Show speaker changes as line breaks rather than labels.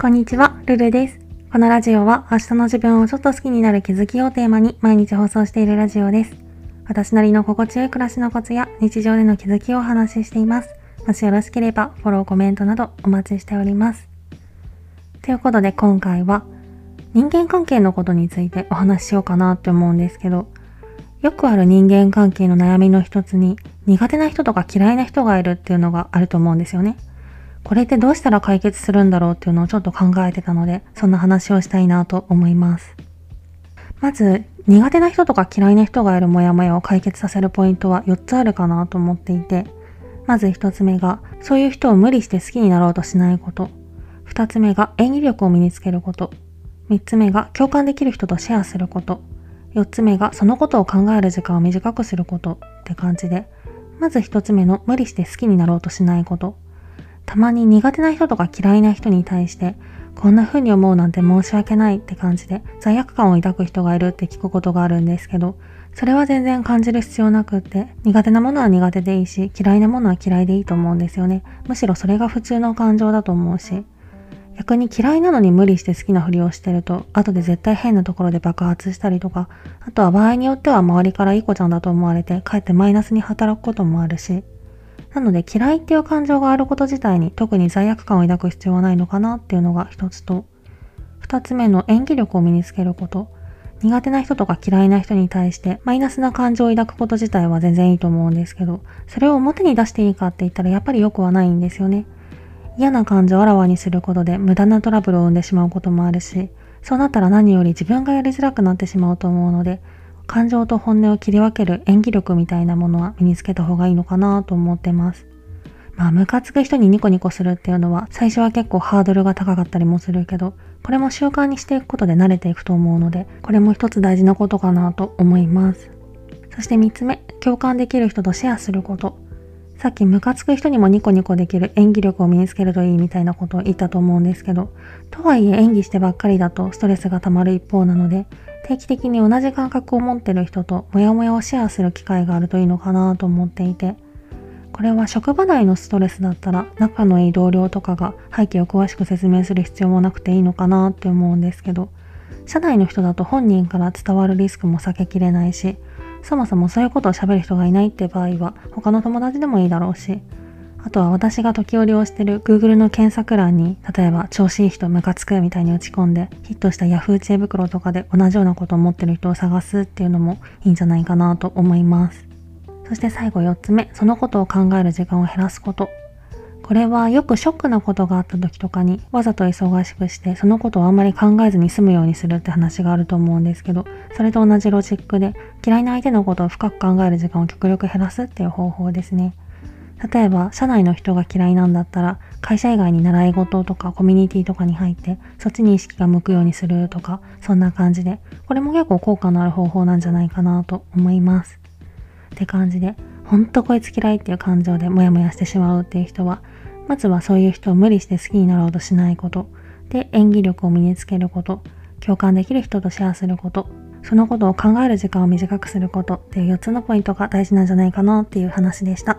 こんにちは、ルルです。このラジオは明日の自分をちょっと好きになる気づきをテーマに毎日放送しているラジオです。私なりの心地よい暮らしのコツや日常での気づきをお話ししています。もしよろしければフォロー、コメントなどお待ちしております。ということで今回は人間関係のことについてお話ししようかなって思うんですけど、よくある人間関係の悩みの一つに苦手な人とか嫌いな人がいるっていうのがあると思うんですよね。これってどうしたら解決するんだろうっていうのをちょっと考えてたので、そんな話をしたいなと思います。まず、苦手な人とか嫌いな人がいるモヤモヤを解決させるポイントは4つあるかなと思っていて、まず1つ目が、そういう人を無理して好きになろうとしないこと。2つ目が、演技力を身につけること。3つ目が、共感できる人とシェアすること。4つ目が、そのことを考える時間を短くすることって感じで、まず1つ目の無理して好きになろうとしないこと。たまに苦手な人とか嫌いな人に対して、こんな風に思うなんて申し訳ないって感じで罪悪感を抱く人がいるって聞くことがあるんですけど、それは全然感じる必要なくって、苦手なものは苦手でいいし、嫌いなものは嫌いでいいと思うんですよね。むしろそれが普通の感情だと思うし。逆に嫌いなのに無理して好きなふりをしてると、後で絶対変なところで爆発したりとか、あとは場合によっては周りからいい子ちゃんだと思われて、かえってマイナスに働くこともあるし。なので嫌いっていう感情があること自体に特に罪悪感を抱く必要はないのかなっていうのが一つと、二つ目の演技力を身につけること。苦手な人とか嫌いな人に対してマイナスな感情を抱くこと自体は全然いいと思うんですけど、それを表に出していいかって言ったらやっぱり良くはないんですよね。嫌な感情をあらわにすることで無駄なトラブルを生んでしまうこともあるし、そうなったら何より自分がやりづらくなってしまうと思うので、感情と本音を切り分ける演技力みたいなものは身につけた方がいいのかなと思ってます。まあ、ムカつく人にニコニコするっていうのは、最初は結構ハードルが高かったりもするけど、これも習慣にしていくことで慣れていくと思うので、これも一つ大事なことかなと思います。そして三つ目、共感できる人とシェアすること。さっきムカつく人にもニコニコできる演技力を身につけるといいみたいなことを言ったと思うんですけど、とはいえ演技してばっかりだとストレスが溜まる一方なので、定期的に同じ感覚を持ってる人とモヤモヤをシェアする機会があるといいのかなと思っていて、これは職場内のストレスだったら仲のいい同僚とかが背景を詳しく説明する必要もなくていいのかなって思うんですけど、社内の人だと本人から伝わるリスクも避けきれないし、そもそもそういうことを喋る人がいないって場合は他の友達でもいいだろうし、あとは私が時折押してる Google の検索欄に、例えば調子いい人ムカつくみたいに打ち込んで、ヒットした Yahoo 知恵袋とかで同じようなことを持ってる人を探すっていうのもいいんじゃないかなと思います。そして最後4つ目、そのことを考える時間を減らすこと。これはよくショックなことがあった時とかにわざと忙しくしてそのことをあんまり考えずに済むようにするって話があると思うんですけどそれと同じロジックで嫌いな相手のことを深く考える時間を極力減らすっていう方法ですね。例えば、社内の人が嫌いなんだったら、会社以外に習い事とかコミュニティとかに入って、そっちに意識が向くようにするとか、そんな感じで、これも結構効果のある方法なんじゃないかなと思います。って感じで、ほんとこいつ嫌いっていう感情でモヤモヤしてしまうっていう人は、まずはそういう人を無理して好きになろうとしないこと、で、演技力を身につけること、共感できる人とシェアすること、そのことを考える時間を短くすることっていう4つのポイントが大事なんじゃないかなっていう話でした。